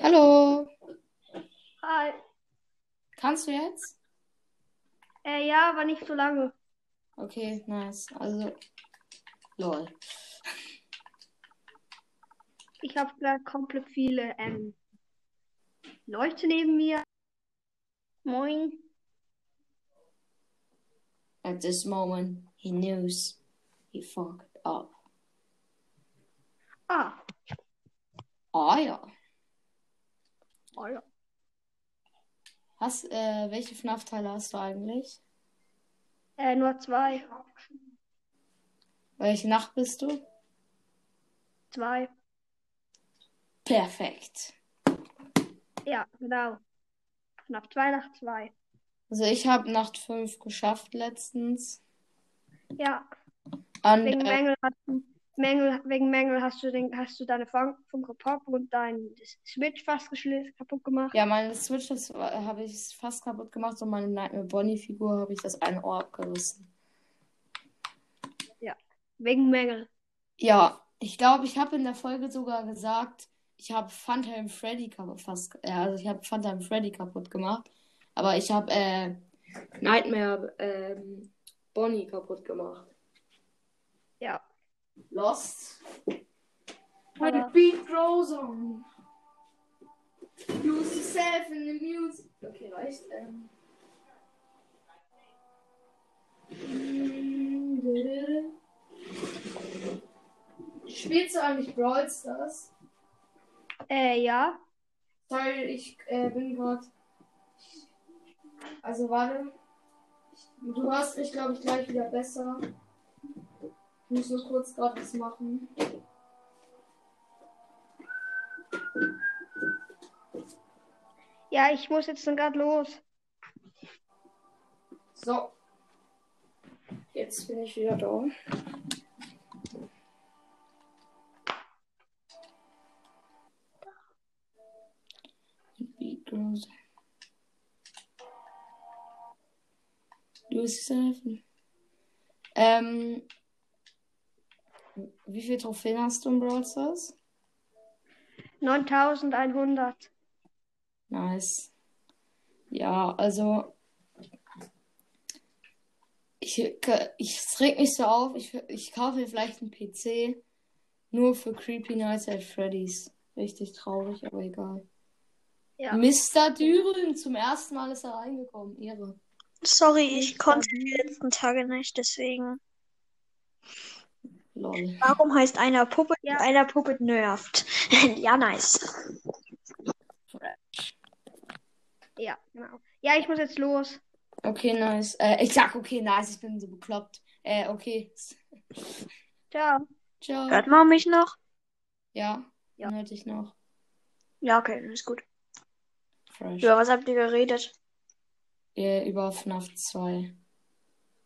Hallo, Hi. kannst du jetzt? Äh, ja, aber nicht so lange. Okay, nice. Also, lol. Ich habe gerade komplett viele ähm, Leute neben mir. Moin. At this moment, he knows he fucked up. Ah, Ah ja. Oh ja. Hast, äh, welche FNAF-Teile hast du eigentlich? Äh, nur zwei. Welche Nacht bist du? Zwei. Perfekt. Ja, genau. Knapp zwei nach zwei. Also ich habe Nacht 5 geschafft letztens. Ja, Und, wegen äh, Mängel hast du, Mängel, wegen Mängel hast du den, hast du deine Fun- Funko Pop und dein Switch fast kaputt gemacht. ja, meine Switch habe ich fast kaputt gemacht und meine Nightmare Bonnie-Figur habe ich das eine Ohr abgerissen. Wegen Mängel. Ja, ich glaube, ich habe in der Folge sogar gesagt, ich habe Phantom Freddy kaputt fast, äh, also ich habe Phantom Freddy kaputt gemacht, aber ich habe äh, Nightmare ähm, Bonnie kaputt gemacht. Ja. Lost. Aber- the beat grows on. Lose yourself in the music. Okay, reicht. Ähm. Spielst du eigentlich Brawl Stars? Äh, ja. Sorry, ich äh, bin gerade. Also warte. Du hörst mich, glaube ich, gleich wieder besser. Ich muss nur kurz gerade was machen. Ja, ich muss jetzt dann gerade los. So. Jetzt bin ich wieder da. Beat grows. Lose yourself. Ähm. Wie viele Trophäen hast du in Brawl Stars? 9100. Nice. Ja, also. Ich, ich es regt mich so auf. Ich, ich kaufe mir vielleicht einen PC. Nur für Creepy Nights at Freddy's. Richtig traurig, aber egal. Ja. Mr. Düren, zum ersten Mal ist er reingekommen. Ehre. Sorry, ich konnte die letzten Tage nicht, deswegen. Lol. Warum heißt einer Puppet Ja. und einer Puppet nervt? ja, nice. Ja, genau. Ja, ich muss jetzt los. Okay, nice. Äh, ich sag okay, nice, ich bin so bekloppt. Äh, okay. Ciao. Ciao. Hört man mich noch? Ja, Ja. dann hörte ich noch. Ja, okay, dann ist gut. Fresh. Über was habt ihr geredet? Äh, über FNAF 2.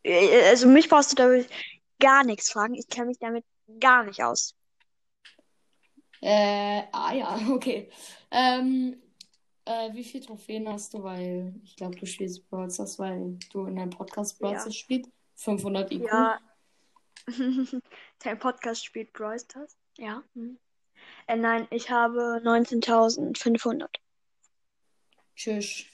Äh, Also mich brauchst du damit gar nichts fragen. Ich kenne mich damit gar nicht aus. Äh, ah ja, okay. Ähm, äh, wie viele Trophäen hast du? Weil ich glaube, du spielst Brawl Stars, weil du in deinem Podcast Brawl Ja. Stars spielst. 500 IQ. Ja. Dein Podcast spielt Brawl Stars? Ja. Hm. Äh, nein, ich habe 19.500. Tschüss.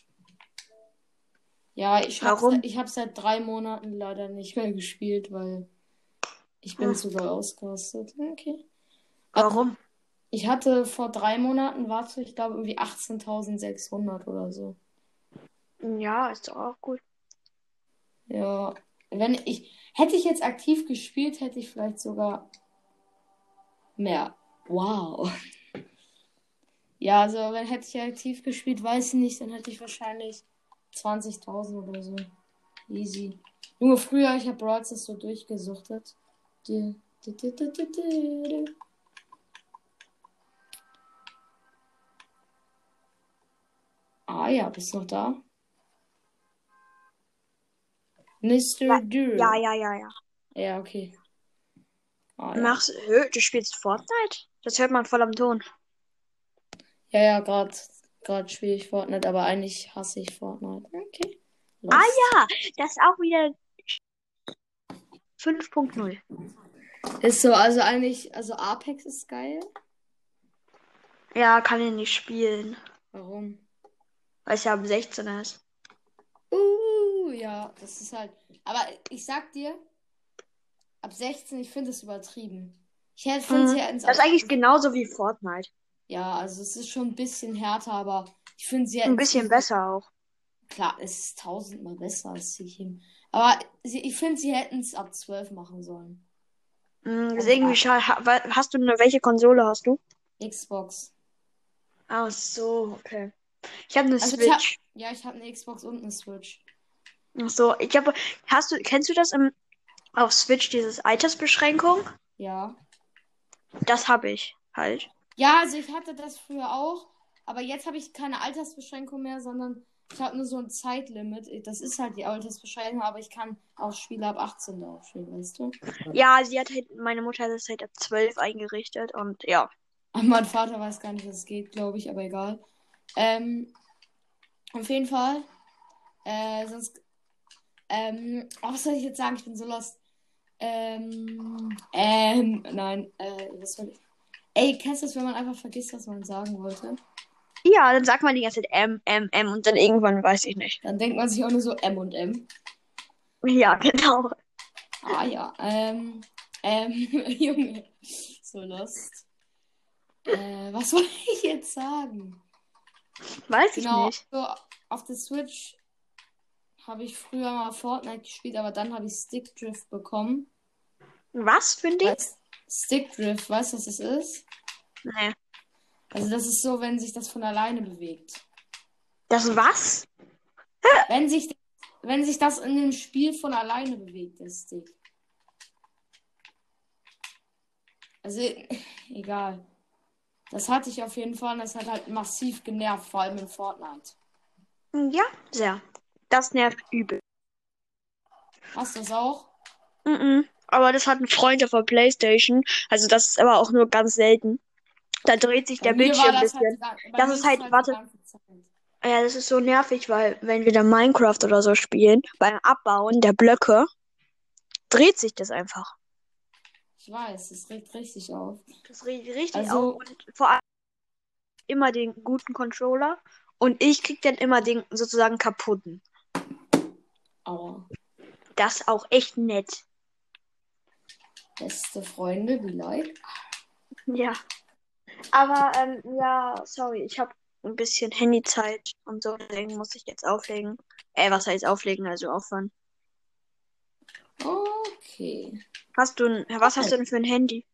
Ja, ich habe ich hab seit drei Monaten leider nicht mehr gespielt, weil ich bin Hm. zu doll ausgerastet. Okay. Warum? Ich hatte vor drei Monaten, warte, ich glaube irgendwie 18.600 oder so. Ja, ist doch auch gut. Ja, wenn ich, hätte ich jetzt aktiv gespielt, hätte ich vielleicht sogar mehr. Wow. Ja, also wenn hätte ich aktiv gespielt, weiß ich nicht, dann hätte ich wahrscheinlich 20.000 oder so. Easy. Junge, früher, ich habe Brawl so durchgesuchtet. Ah ja, bist du noch da? Mr. Dürr. Ja, ja, ja, ja. Ja, okay. Ah, ja. Machst, hö, du spielst Fortnite? Das hört man voll am Ton. Ja, ja, gerade gerade spiele ich Fortnite, aber eigentlich hasse ich Fortnite. Okay. Ah Lost. ja, das ist auch wieder 5.0. Ist so, also eigentlich, also Apex ist geil. Ja, kann ich nicht spielen, Warum? weil es ja ab 16 ist. Uh, ja, das ist halt. Aber ich sag dir, ab 16, ich finde es übertrieben. Ich hätte, finde, Mhm. es Das ist eigentlich genauso wie Fortnite. Ja, also es ist schon ein bisschen härter, aber ich finde sie Ein bisschen besser auch. Klar, es ist tausendmal besser als Sichim. Aber sie, ich finde, sie hätten es ab 12 machen sollen. Mm, ist irgendwie schade. Hast du eine, welche Konsole hast du? Xbox. Ach so, okay. Ich habe eine Also ich hab- Switch. Ja, ich habe eine Xbox und eine Switch. Ach so, ich habe. Hast du, kennst du das im, auf Switch, dieses Altersbeschränkung? Ja. Das habe ich halt. Ja, also ich hatte das früher auch, aber jetzt habe ich keine Altersbeschränkung mehr, sondern ich habe nur so ein Zeitlimit. Das ist halt die Altersbeschränkung, aber ich kann auch Spiele ab 18 drauf spielen, weißt du? Ja, sie hat halt, meine Mutter hat das halt ab 12 eingerichtet und ja. Aber mein Vater weiß gar nicht, dass es geht, glaube ich, aber egal. Ähm, auf jeden Fall. Äh, sonst. Ähm, oh, was soll ich jetzt sagen? Ich bin so lost. Ähm, ähm, nein, äh, was soll ich. Ey, kennst du das, wenn man einfach vergisst, was man sagen wollte? Ja, dann sagt man die ganze Zeit M, M, M und dann irgendwann weiß ich nicht. Dann denkt man sich auch nur so M und M. Ja, genau. Ah ja, ähm, ähm, Junge, so lost. Äh, was soll ich jetzt sagen? Weiß ich Genau, nicht. so auf der Switch habe ich früher mal Fortnite gespielt, aber dann habe ich Stickdrift bekommen. Was für ein Ding? Stickdrift, weißt du, was das ist? Nee. Also das ist so, wenn sich das von alleine bewegt. Das was? Wenn sich, wenn sich das in dem Spiel von alleine bewegt, der Stick. Also, egal. Das hatte ich auf jeden Fall und das hat halt massiv genervt, vor allem in Fortnite. Ja, sehr. Das nervt übel. Hast du das auch? Mhm. Aber das hat ein Freund auf der Playstation. Also das ist aber auch nur ganz selten. Da dreht sich der Bildschirm ein das bisschen. Halt, Das ist halt- die warte. Ja, das ist so nervig, weil wenn wir dann Minecraft oder so spielen, beim Abbauen der Blöcke, dreht sich das einfach. Ich weiß, es regt richtig auf. Das regt richtig Also- auf. Und vor allem immer den guten Controller. Und ich krieg dann immer den sozusagen kaputten. Aua. Das ist auch echt nett. Beste Freunde, wie like. Ja. Aber, ähm, ja, sorry, ich habe ein bisschen Handyzeit und so, deswegen muss ich jetzt auflegen. Äh, was heißt auflegen, also aufhören. Okay. Hast du ein, was hast du denn für ein Handy?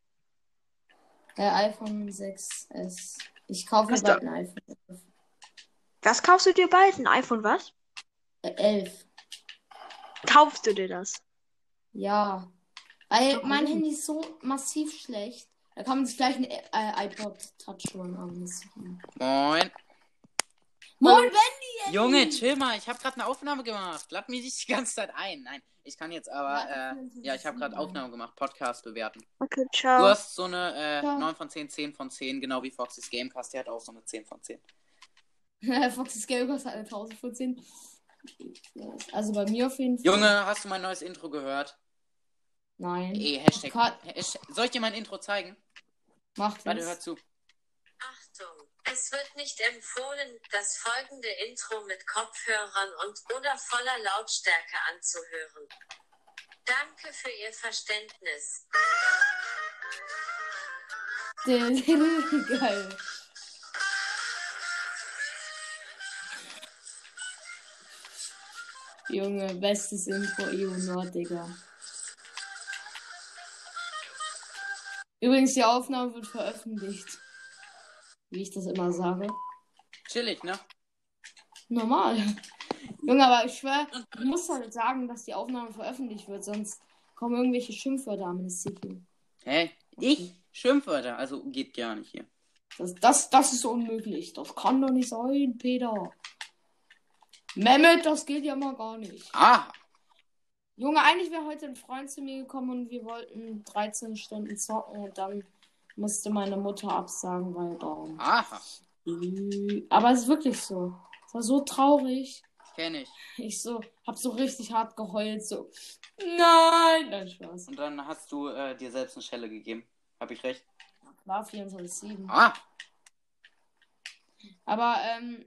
Der iPhone 6S. Ich kaufe mir bald ein iPhone Was kaufst du dir bald? Ein iPhone was? äh, 11. Kaufst du dir das? Ja. Weil mein Handy ist so massiv schlecht. Da kann man sich gleich ein äh, iPod Touch holen. aber das- Moin. Moin, Ben! Junge, chill mal. Ich habe gerade eine Aufnahme gemacht. Lad mir nicht die ganze Zeit ein. Nein, ich kann jetzt aber. Ja, Äh, ja, ich habe gerade Aufnahme gemacht. Podcast bewerten. Okay, Du ciao. hast so eine äh, Ja. 9 von 10, 10 von 10, genau wie Foxys Gamecast. Der hat auch so eine 10 von 10. Foxys Game kostet eine 1000 von 10. Also bei mir auf jeden Fall. Junge, hast du mein neues Intro gehört? Nein. Ey, Hashtag. Hashtag. Soll ich dir mein Intro zeigen? Macht Warte, hör zu. Achtung, es wird nicht empfohlen, das folgende Intro mit Kopfhörern und oder voller Lautstärke anzuhören. Danke für Ihr Verständnis. Geil. Junge, bestes Intro EU Nord, Digga. Übrigens, die Aufnahme wird veröffentlicht. Wie ich das immer sage. Chillig, ne? Normal. Junge, aber ich schwör, du musst halt sagen, dass die Aufnahme veröffentlicht wird, sonst kommen irgendwelche Schimpfwörter am City. Hä? Ich? Schimpfwörter, also geht gar nicht hier. Das, das, das ist unmöglich. Das kann doch nicht sein, Peter. Mehmet, das geht ja mal gar nicht. Ah, Junge, eigentlich wäre heute ein Freund zu mir gekommen und wir wollten 13 Stunden zocken und dann musste meine Mutter absagen, weil Baum. aha. Aber es ist wirklich so. Es war so traurig. Kenn ich. Ich so, hab so richtig hart geheult, so. Nein! Nein, Spaß. Und dann hast du äh, dir selbst eine Schelle gegeben. Hab ich recht? War 24-7. Ah, Aber, ähm.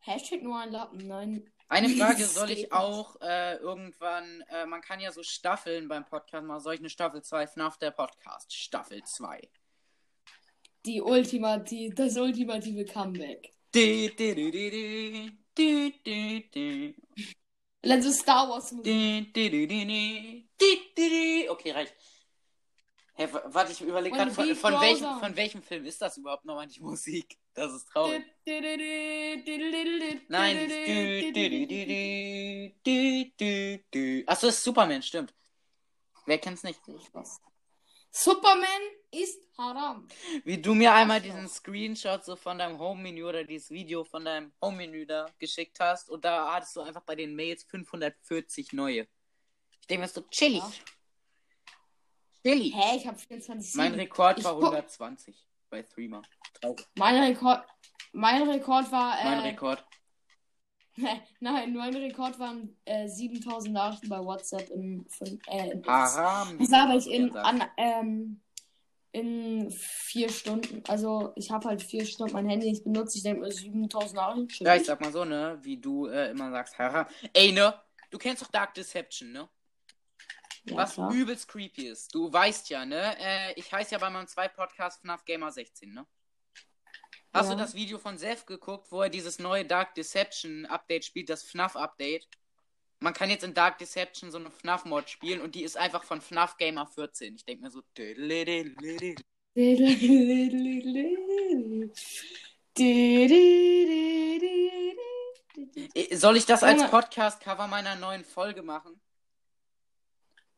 Hashtag nur ein Lappen, nein. Eine Frage, soll ich auch äh, irgendwann, äh, man kann ja so Staffeln beim Podcast machen, soll ich eine Staffel 2 FNAF der Podcast? Staffel 2. Die ultimative, das ultimative Comeback. Du, du, du, du, du, du, du. Also Star Wars du, du, du, du, du, du, du. Okay, reicht. Hä, wa- warte, ich überlege gerade, von, von, welchem, von welchem Film ist das überhaupt nochmal die Musik? Das ist traurig. Nein. Achso, das ist Superman, stimmt. Wer kennt's nicht? Superman ist haram. Wie du mir einmal diesen Screenshot so von deinem Home-Menü oder dieses Video von deinem Home-Menü da geschickt hast und da hattest du einfach bei den Mails 540 neue. Ich denke mir so, chillig. Ja. Chillig. Hä, ich hab 24 Mein Rekord Ich war guck- 120 bei Threema. Traurig. Mein Rekord. Mein Rekord war. Äh, Mein Rekord. Nein, mein Rekord waren äh, 7000 Nachrichten bei WhatsApp in. Von, äh, in Haram. Das habe ich in, an, ähm, in vier Stunden. Also, ich habe halt vier Stunden mein Handy nicht benutzt. Ich denke mir 7000 Nachrichten. Ja, ich sag mal so, ne? Wie du äh, immer sagst, haram. Ey, ne? Du kennst doch Dark Deception, ne? Ja, Was klar. übelst creepy ist. Du weißt ja, ne? Äh, ich heiße ja bei meinem zwei Podcast FNAF Gamer 16, ne? Hast Ja. du das Video von Seth geguckt, wo er dieses neue Dark Deception Update spielt, das FNAF Update? Man kann jetzt in Dark Deception so eine FNAF-Mod spielen und die ist einfach von FNAF Gamer 14. Ich denke mir so. Soll ich das als. Podcast-Cover meiner neuen Folge machen?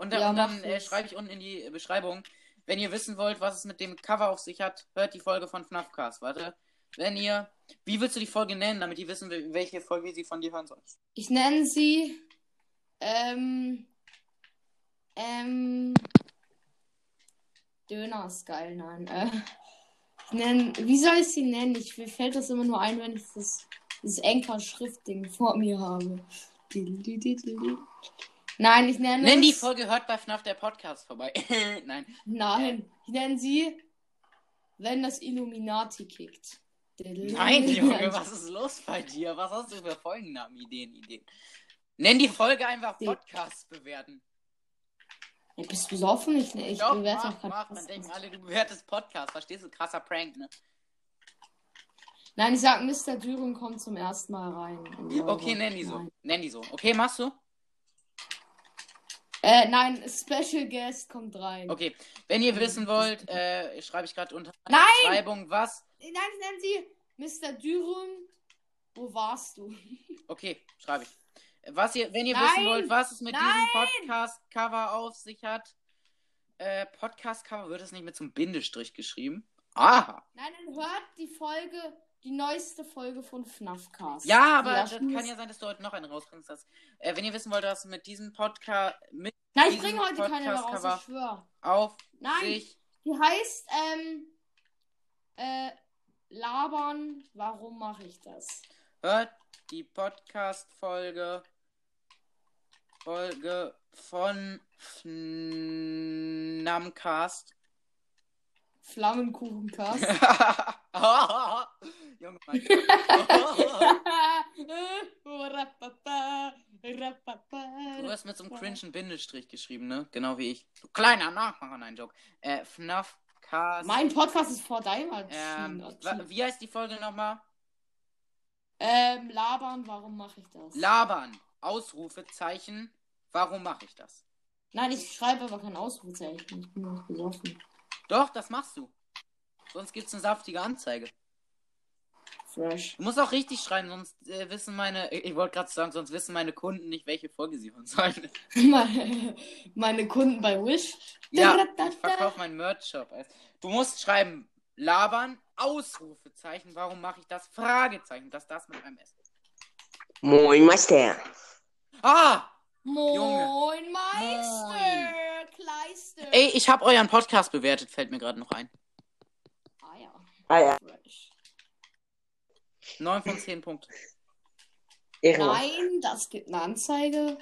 Und, dann- Ja, und dann äh, das. schreibe ich unten in die Beschreibung, wenn ihr wissen wollt, was es mit dem Cover auf sich hat, hört die Folge von FNAFcast. Warte. Wenn ihr. Wie willst du die Folge nennen, damit die wissen, wel- welche Folge sie von dir hören sollen? Ich nenne sie. Ähm. Ähm. Döner ist geil, nein. Äh, ich nenn, wie soll ich sie nennen? Ich, mir fällt das immer nur ein, wenn ich das, dieses Enker-Schriftding vor mir habe. Nein, ich nenne Nenn die Folge hört bei FNAF der Podcast vorbei. Nein. Nein, ich nenne sie, wenn das Illuminati kickt. Nein, Junge, was ist los bei dir? Was hast du für Folgennamen, Ideen, Ideen? Nenn die Folge einfach Podcast bewerten. Ey, bist du besoffen? Ich, ich Doch, bewerte mach, auch mach. Dann Podcast. denken alle, du bewertest Podcast. Verstehst du? Krasser Prank, ne? Nein, ich sag, Mr. Düren kommt zum ersten Mal rein. Okay, nenn die so. Nenn die so. Okay, machst du? Äh, nein, Special Guest kommt rein. Okay. Wenn ihr wissen wollt, äh, schreibe ich gerade unter Nein! Beschreibung was. Nein, ich nenne sie Mr. Düren. Wo warst du? Okay, schreibe ich. Was ihr, wenn ihr Nein! wissen wollt, was es mit Nein! diesem Podcast-Cover auf sich hat. Äh, Podcast-Cover wird es nicht mit so einem Bindestrich geschrieben. Aha. Nein, dann hört die Folge, die neueste Folge von FNAFcast. Ja, aber das kann ja sein, dass du heute noch einen rausbringst. Das, äh, wenn ihr wissen wollt, was mit diesem Podcast mit Nein, ich bringe heute keine mehr raus, ich schwör. auf Nein, sich. die heißt, ähm, äh, labern, warum mache ich das? Hört die Podcast-Folge Folge von Fnamcast. Flammenkuchencast. Du hast mit so einem cringen Bindestrich geschrieben, ne? Genau wie ich. Du kleiner Nachmacher, nein, Joke. Äh, FNAFcast. Mein Podcast ist vor deinem ähm, wie heißt die Folge nochmal? Ähm, labern, warum mache ich das? Labern. Ausrufezeichen. Warum mache ich das? Nein, ich schreibe aber kein Ausrufezeichen. Ich bin noch besoffen. Doch, das machst du. Sonst gibt's eine saftige Anzeige. Fresh. Du musst auch richtig schreiben, sonst äh, wissen meine, ich wollte gerade sagen, sonst wissen meine Kunden nicht, welche Folge sie hören sollen. meine, meine Kunden bei Wish. Ja, ich verkaufe meinen Merch-Shop. Du musst schreiben, labern, Ausrufezeichen, warum mache ich das? Fragezeichen, dass das mit einem S ist. Moin, Meister. Ah! Moin, Meister! Kleister! Ey, ich habe euren Podcast bewertet, fällt mir gerade noch ein. Ah ja. Ah ja, Fresh. 9 von 10 Punkte. Ehrenmann. Nein, das gibt eine Anzeige.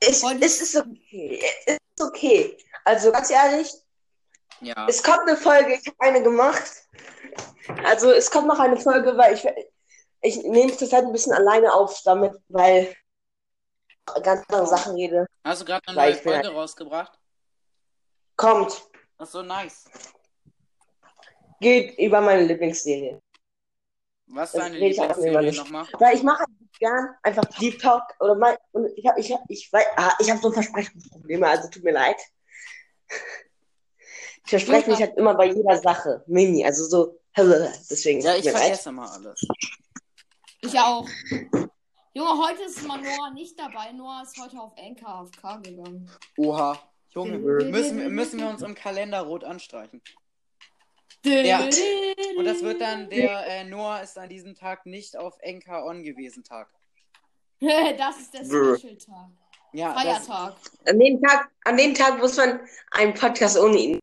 Es, es ist okay. Es ist okay. Also ganz ehrlich, Ja. Es kommt eine Folge, ich habe eine gemacht. Also es kommt noch eine Folge, weil ich, ich nehme es halt ein bisschen alleine auf damit, weil ich ganz andere Sachen rede. Hast du gerade eine neue Folge rausgebracht? Kommt, Ach so, nice. geht über meine Lieblingsserie. Was ist Das deine rede ich auch Lieblingsserie immer nicht. nochmal? Weil ich mache halt gern einfach Deep Talk oder mein, und ich habe ich hab, ich, weiß- ah, ich hab so Versprechungsprobleme, also tut mir leid. Ich verspreche mich halt immer bei jeder Sache. Mini, also so, deswegen. Ja, ich mir leid. vergesse mal alles. Ich auch. Junge, heute ist mal Noah nicht dabei. Noah ist heute auf NKFK gegangen. Oha. Junge, müssen, wir- müssen wir uns im Kalender rot anstreichen. Ja. Und das wird dann der äh, Noah ist an diesem Tag nicht auf NK On gewesen Tag. das ist der. Special-Tag. Ja, das, Feiertag. An dem Tag, an dem Tag muss man einen Podcast ohne ihn.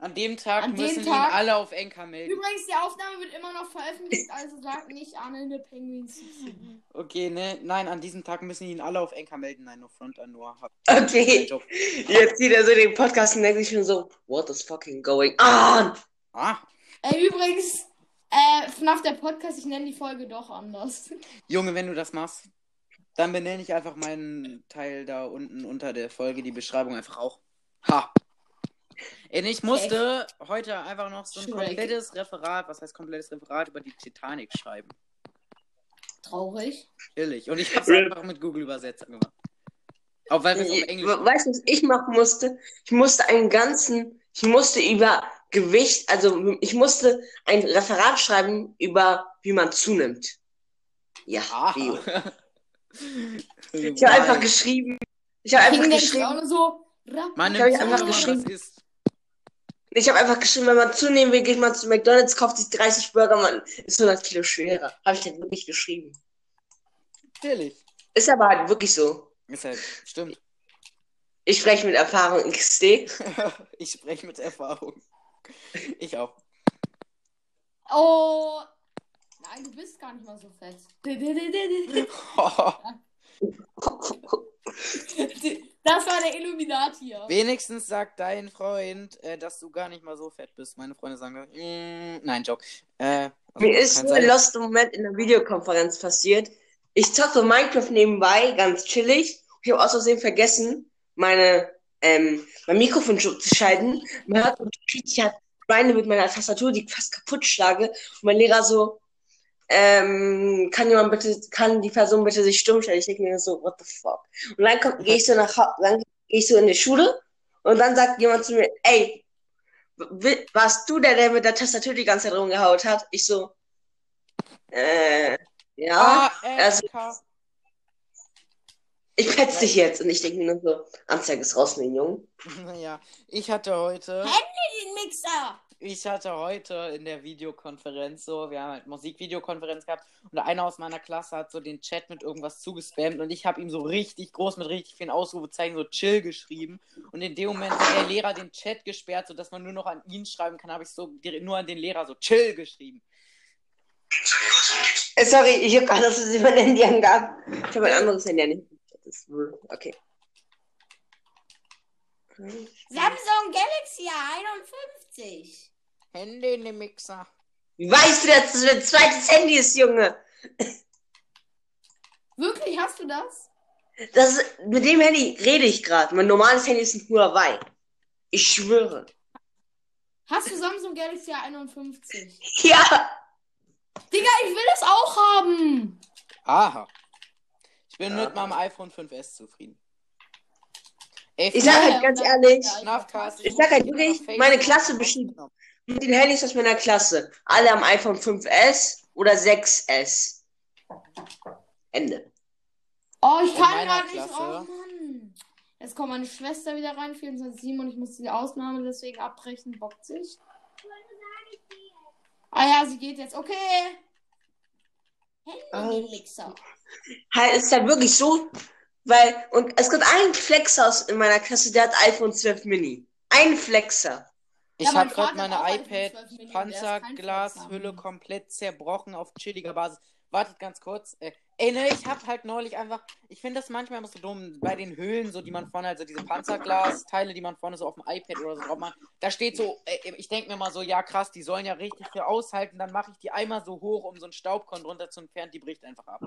An dem Tag An dem müssen Tag- ihn alle auf NK melden. Übrigens, die Aufnahme wird immer noch veröffentlicht, also sagt nicht the Penguins. Okay, ne? Nein, an diesem Tag müssen ihn alle auf NK melden. Nein, nur Front an Noah. Okay. Jetzt sieht er so den Podcast und denkt sich schon so, what is fucking going on? Ah, Äh, übrigens, äh, FNAF der Podcast, ich nenne die Folge doch anders. Junge, wenn du das machst, dann benenne ich einfach meinen Teil da unten unter der Folge, die Beschreibung einfach auch. Ha! Ey, ich musste heute einfach noch so ein Shrek. komplettes Referat, was heißt komplettes Referat über die Titanic schreiben. Traurig. Chillig. Und ich hab's einfach mit Google Übersetzer gemacht. Auch weil wir es auf Englisch Weißt du, was ich machen musste? Ich musste einen ganzen, ich musste über Gewicht, also ich musste ein Referat schreiben über, wie man zunimmt. Ja, wie. Aha. Ich habe einfach geschrieben, ich habe einfach geschrieben, so. Man Ich hab nimmt einfach geschrieben. das ist. Ich habe einfach geschrieben, wenn man zunehmen will, geht man zu McDonalds, kauft sich 30 Burger, man ist 100 Kilo schwerer. Habe ich dann wirklich geschrieben. Chillig. Ist aber halt wirklich so. Ist halt, stimmt. Ich spreche mit Erfahrung XD. ich spreche mit Erfahrung. Ich auch. Oh. Nein, du bist gar nicht mal so fett. Das war der Illuminati. hier. Wenigstens sagt dein Freund, äh, dass du gar nicht mal so fett bist. Meine Freunde sagen, mm, nein, Joke. Äh, also, Mir ist ein lost Moment in der Videokonferenz passiert. Ich zocke Minecraft nebenbei, ganz chillig. Ich habe aus Versehen vergessen, meine, ähm, mein Mikrofon zu schalten. Man hört, ich hat Beine mit meiner Tastatur, die ich fast kaputt schlage. Und mein Lehrer so, ähm, kann jemand bitte, kann die Person bitte sich stumm stellen? Ich denke mir so, what the fuck? Und dann komm- gehe ich so nach, dann gehe ich so in die Schule und dann sagt jemand zu mir, ey, warst du der, der mit der Tastatur die ganze Zeit rumgehaut hat? Ich so, äh, ja, Ah, also- ich petz dich jetzt. Und ich denke mir nur so, Anzeige ist raus, mein Junge. Naja, ich hatte heute, Den Mixer. Ich hatte heute in der Videokonferenz so, wir haben halt Musikvideokonferenz gehabt und einer aus meiner Klasse hat so den Chat mit irgendwas zugespammt und ich habe ihm so richtig groß mit richtig vielen Ausrufezeichen so chill geschrieben und in dem Moment hat der Lehrer den Chat gesperrt, sodass man nur noch an ihn schreiben kann, habe ich so direkt nur an den Lehrer so chill geschrieben. Äh, sorry, ich habe gerade, dass es mein Handy angab. Ich habe ein anderes Handy an. Das okay. Samsung Galaxy A51. Hände in den Mixer. Wie weißt du, dass das mein zweites Handy ist, Junge? Wirklich, hast du das? Das ist, mit dem Handy rede ich gerade. Mein normales Handy ist ein Huawei. Ich schwöre. Hast du Samsung Galaxy A51? Ja. Digga, ich will das auch haben. Aha. Ich bin mit meinem iPhone 5S zufrieden. Ey, Ich sag halt ganz ehrlich, Ich sag halt wirklich, meine Klasse besteht- mit den Handys aus meiner Klasse. Alle am iPhone 5S oder 6S. Ende. Oh, ich kann gerade nicht. Oh Klasse- Mann. Jetzt kommt meine Schwester wieder rein, 24-7, und ich muss die Ausnahme deswegen abbrechen. Bockt sich. Ah ja, sie geht jetzt. Okay. Handy-Mixer. Halt, ist halt wirklich so, weil, und es gibt einen Flexer aus in meiner Klasse, der hat iPhone 12 Mini. Ein Flexer. Ich Ja, habe gerade meine auch iPhone 12 Mini und der ist kein iPad-Panzerglashülle komplett zerbrochen auf chilliger Basis. Wartet ganz kurz. Äh, Ey, ne, ich hab halt neulich einfach. Ich finde das manchmal immer so dumm. Bei den Hüllen, so die man vorne, also diese Panzerglas-Teile, die man vorne so auf dem iPad oder so drauf macht, da steht so, ey, ich denke mir mal so, ja krass, die sollen ja richtig viel aushalten. Dann mache ich die einmal so hoch, um so einen Staubkorn drunter zu entfernen, die bricht einfach ab.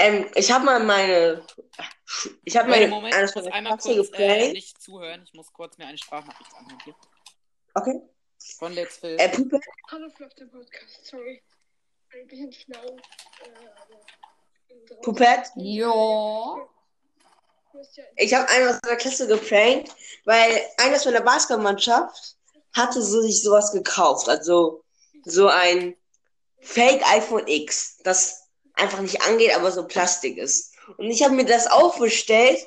Ähm, ich habe mal meine. Ich habe meine. Moment, ich muss einmal Klasse kurz äh, nicht zuhören. Ich muss kurz mir eine Sprachnachricht anhören. Hier. Okay. Von Let's Phil. Äh, Puppe, Hallo Fluff, der Podcast, sorry. Ein bisschen schlau. Äh. Puppet. Ja Ich habe einmal aus meiner Klasse geprankt, weil einer aus meiner Basketballmannschaft hatte so sich sowas gekauft. Also so ein Fake iPhone X, das einfach nicht angeht, aber so Plastik ist. Und ich habe mir das auch bestellt,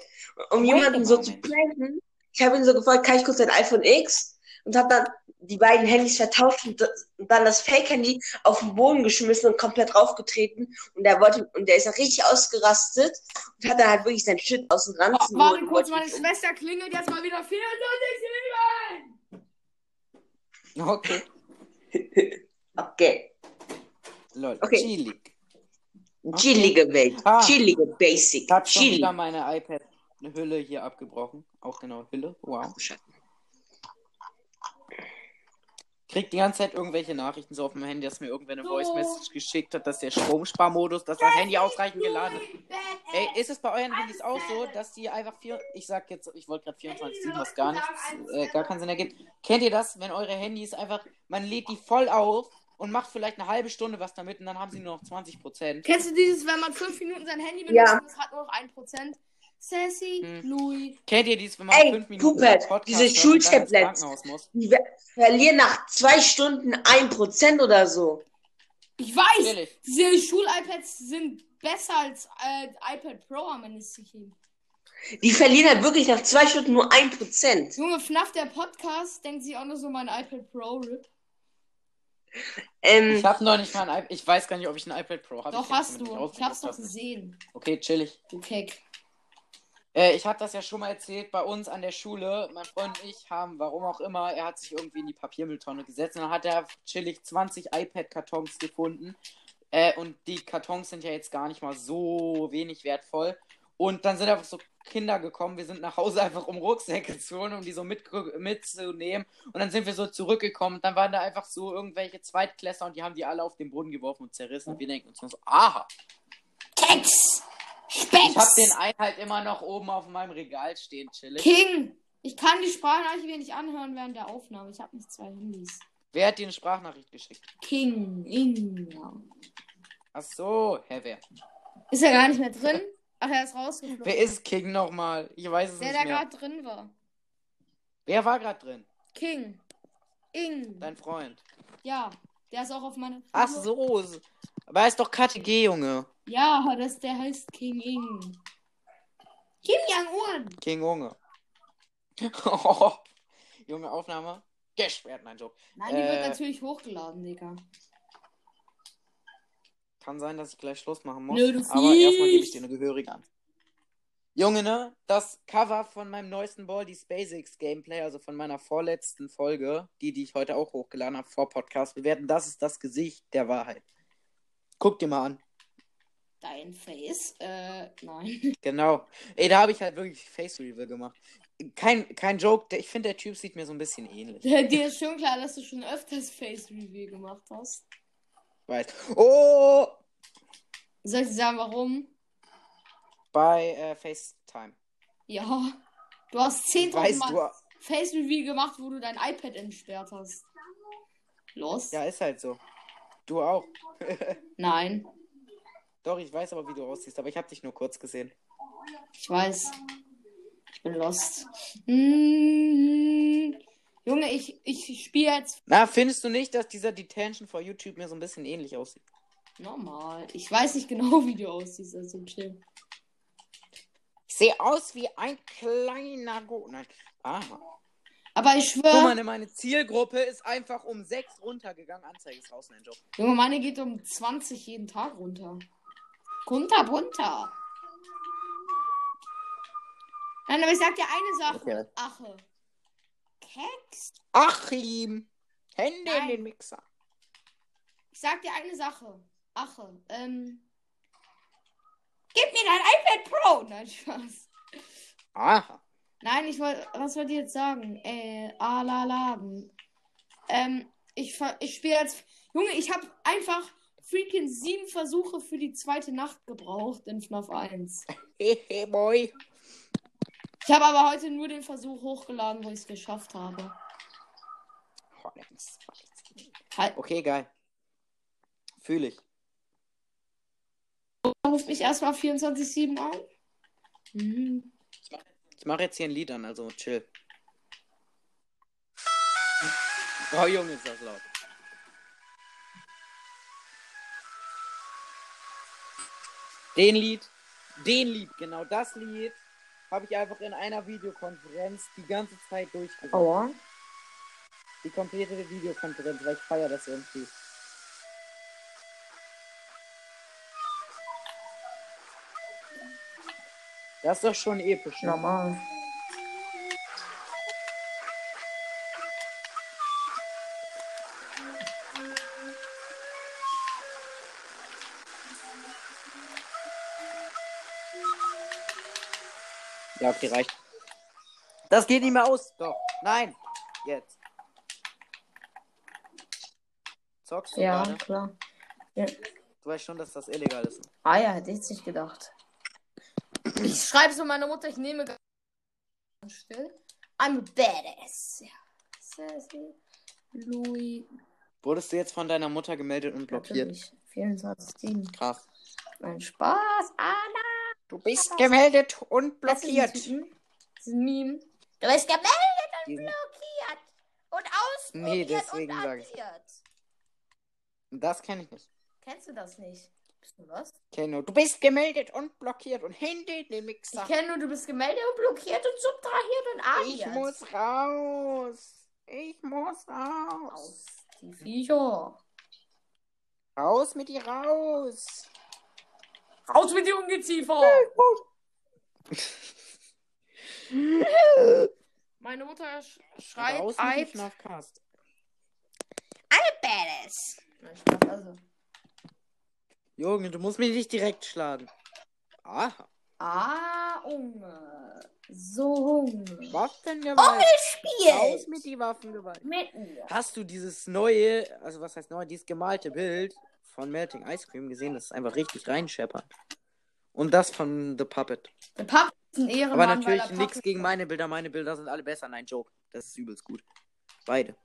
um Wait jemanden so zu pranken. Ich habe ihn so gefragt, kann ich kurz dein iPhone X? Und habe dann die beiden Handys vertauscht und das- und dann das Fake-Handy auf den Boden geschmissen und komplett draufgetreten. Und der wollte, und der ist dann richtig ausgerastet und hat dann halt wirklich sein Shit aus dem Ranzen Warte geholt und kurz, meine Schwester klingelt jetzt mal wieder 24 Silben. Okay. Okay. Lol. Okay. Chillig. Chillige Welt. Ah. Chillige Basic. Ich hab schon wieder meine iPad-Hülle hier abgebrochen. Auch genau, Hülle. Wow. Krieg die ganze Zeit irgendwelche Nachrichten so auf dem Handy, dass mir irgendwer eine Voice Message geschickt hat, dass der Stromsparmodus, dass das Handy ausreichend geladen ist. Ey, ist es bei euren Handys auch so, dass die einfach vier, ich sag jetzt, ich wollte gerade 24/7, was gar nichts, äh, gar keinen Sinn ergibt. Kennt ihr das, wenn eure Handys einfach, man lädt die voll auf und macht vielleicht eine halbe Stunde was damit und dann haben sie nur noch 20 Prozent. Kennst du dieses, wenn man 5 Minuten sein Handy benutzt Ja. und es hat nur noch 1%? Sassy, Hm. Louis. Kennt ihr dies, wenn man Ey, fünf Minuten Puppet, Podcast diese Schultablets. Die ver- verlieren nach zwei Stunden ein Prozent oder so. Ich weiß, Ehrlich. diese Schul-iPads sind besser als äh, iPad Pro am Ende gegeben. Die verlieren halt wirklich nach zwei Stunden nur ein Prozent. Junge, FNAF, der Podcast, denkt sich auch nur so mein iPad Pro RIP. Ähm, Ich hab noch nicht mal ein iPad, ich weiß gar nicht, ob ich ein iPad Pro habe. Doch, ich hast du. Ich hab's doch gesehen. Okay, chillig. Du Keck. Äh, ich habe das ja schon mal erzählt, bei uns an der Schule, mein Freund und ich haben, warum auch immer, er hat sich irgendwie in die Papiermülltonne gesetzt und dann hat er chillig 20 iPad-Kartons gefunden. Äh, und die Kartons sind ja jetzt gar nicht mal so wenig wertvoll. Und dann sind einfach so Kinder gekommen, wir sind nach Hause einfach um Rucksäcke zu holen, um die so mit, mitzunehmen. Und dann sind wir so zurückgekommen. Dann waren da einfach so irgendwelche Zweitklässler und die haben die alle auf den Boden geworfen und zerrissen. Und wir denken uns nur so, aha. Keks! Ich hab Specks! den einen halt immer noch oben auf meinem Regal stehen, chillig. King! Ich kann die Sprachnachricht nicht anhören während der Aufnahme. Ich habe nicht zwei Handys. Wer hat dir eine Sprachnachricht geschickt? King, Inga. Ach so, hä, wer? Ist er gar nicht mehr drin? Ach, er ist rausgeflogen. Wer ist King nochmal? Ich weiß es Der, nicht der mehr. gerade drin war. Wer war gerade drin? King. Ing. Dein Freund. Ja, der ist auch auf meiner. Ach so. Aber er ist doch KTG, Junge. Ja, das, der heißt King Ing. Kim Jong-un. King Junge. Junge, Aufnahme. Gesperrt, nein, Joke. Nein, die wird Äh. natürlich hochgeladen, Digga. Kann sein, dass ich gleich Schluss machen muss. Nö, aber erstmal gebe ich dir eine gehörige an. Junge, ne? Das Cover von meinem neuesten Baldi's Basics Gameplay, also von meiner vorletzten Folge, die, die ich heute auch hochgeladen habe vor Podcast bewerten, das ist das Gesicht der Wahrheit. Guck dir mal an. Dein Face? Äh, nein. Genau. Ey, da habe ich halt wirklich Face Reveal gemacht. Kein, kein Joke, ich finde, der Typ sieht mir so ein bisschen ähnlich. Dir ist schon klar, dass du schon öfters Face Review gemacht hast. Weiß. Oh! Soll ich sagen, warum? Bei äh, FaceTime. Ja. Du hast 10.000 Weißt Mal du. Face Review gemacht, wo du dein iPad entsperrt hast. Los? Ja, ist halt so. Du auch. Nein. Doch, ich weiß aber, wie du aussiehst, aber ich habe dich nur kurz gesehen. Ich weiß. Ich bin lost. Mm, Junge, ich, ich spiele jetzt Na, findest du nicht, dass dieser Detention vor YouTube mir so ein bisschen ähnlich aussieht? normal. Ich weiß nicht genau, wie du aussiehst, also chill. Ich sehe aus wie ein kleiner Go. Nein. Aha. Aber ich Guck mal, schwöre, ne, meine Zielgruppe ist einfach um 6 runtergegangen. Anzeige ist raus, nein, Job. Junge, meine geht um 20 jeden Tag runter. Runter, runter. Nein, aber ich sag dir eine Sache. Okay. Ache. Keks? Achim! Hände in Nein. den Mixer. Ich sag dir eine Sache. Ache. Ähm. Gib mir dein iPad Pro! Nein, Spaß. Aha. Nein, ich wollte, was wollte ich jetzt sagen? Äh, Alaladen. Ähm, ich, ich spiele als, Junge, ich habe einfach freaking sieben Versuche für die zweite Nacht gebraucht in FNAF 1. Hehe, boy. Ich habe aber heute nur den Versuch hochgeladen, wo ich es geschafft habe. Halt, Okay, geil. Fühle ich. ruft mich erstmal 24-7 an. Mhm. Ich mache jetzt hier ein Lied an, also chill. Oh Junge, ist das laut. Den Lied, den Lied, genau das Lied habe ich einfach in einer Videokonferenz die ganze Zeit durchgesagt. Aua. Die komplette Videokonferenz, weil ich feiere das irgendwie. Das ist doch schon episch. Ne? Normal. Ja, okay, reicht. Das geht nicht mehr aus. Doch. Nein. Jetzt. Zockst du Ja, gerade? klar. Du weißt schon, dass das illegal ist. Ah ja, hätte ich jetzt nicht gedacht. Ich schreibe so meiner Mutter, ich nehme ganz still. I'm a badass. Ja. Sassy. Louis. Wurdest du jetzt von deiner Mutter gemeldet und blockiert? Natürlich. 24 Krass. Mein Spaß. Anna. Du bist gemeldet und Typen. Das ist ein Meme. Du bist gemeldet und blockiert. Und ausprobiert Nee, deswegen und ich. addiert. Das kenne ich nicht. Kennst du das nicht? Bist du was? Kenn nur. Du bist gemeldet und blockiert und Handy den Ich Mixer. kenne nur, du bist gemeldet und blockiert und subtrahiert und addiert. Ich muss raus. Ich muss raus. Aus. Die Viecher. Raus mit dir raus. Raus mit die Ungeziefer! Meine Mutter sch schreit raus mit dem. Nein, Spaß, also. Junge, du musst mich nicht direkt schlagen. Aha. Ah, Unge. So, Unge. Waffengewalt. Raus Spiel. mit die Waffengewalt. Mit mir. Hast du dieses neue, also was heißt neu, dieses gemalte Bild von Melting Ice Cream gesehen? Das ist einfach richtig reinscheppert. Und das von The Puppet. Der Papa ist ein Ehrenmann. Aber natürlich nichts Puppet- gegen meine Bilder. Meine Bilder sind alle besser. Nein, Joke. Das ist übelst gut. Beide.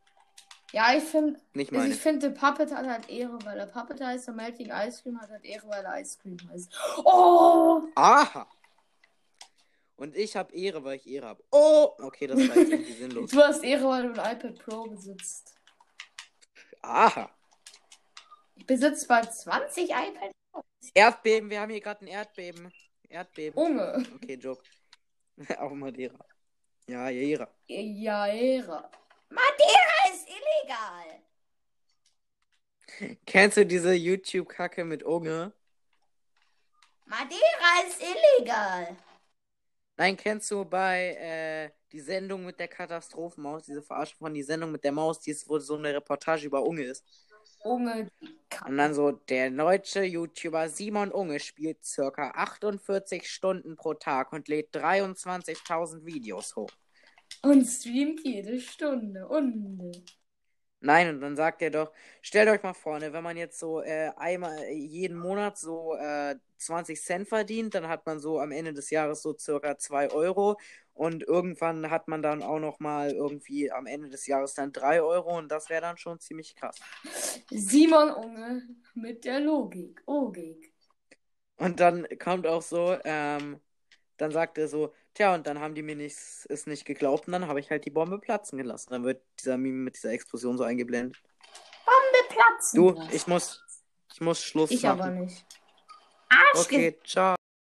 Ja, ich finde, Nicht also meine. ich finde, Puppet hat halt Ehre, weil der Puppet heißt, der Melting Ice Cream hat halt Ehre, weil er Ice Cream heißt. Oh! Aha. Und ich habe Ehre, weil ich Ehre habe. Oh! Okay, das war jetzt irgendwie sinnlos. Du hast Ehre, weil du ein iPad Pro besitzt. Aha. Ich besitze bald 20 iPad Erdbeben. Wir haben hier gerade ein Erdbeben. Erdbeben. Unge. Okay, Joke. Auf Madeira. Ja, Ehre. Ja, Ehre. Madeira illegal. Kennst du diese YouTube-Kacke mit Unge? Madeira ist illegal. Nein, kennst du bei äh, die Sendung mit der Katastrophenmaus, diese Verarschung von die Sendung mit der Maus, die ist, wo so eine Reportage über Unge ist. Unge. Und dann so, der deutsche YouTuber Simon Unge spielt circa 48 Stunden pro Tag und lädt 23.000 Videos hoch. Und streamt jede Stunde. Und. Nein, und dann sagt er doch, stellt euch mal vor, ne, wenn man jetzt so äh, einmal äh, jeden Monat so äh, 20 Cent verdient, dann hat man so am Ende des Jahres so circa 2 Euro und irgendwann hat man dann auch noch mal irgendwie am Ende des Jahres dann 3 Euro und das wäre dann schon ziemlich krass. Simon Unge mit der Logik. Logik. Und dann kommt auch so, ähm, dann sagt er so, tja, und dann haben die mir nichts, es nicht geglaubt und dann habe ich halt die Bombe platzen gelassen. Dann wird dieser Meme mit dieser Explosion so eingeblendet. Platzen. Du, ich muss, ich muss Schluss Ich machen. aber nicht. Okay, ciao.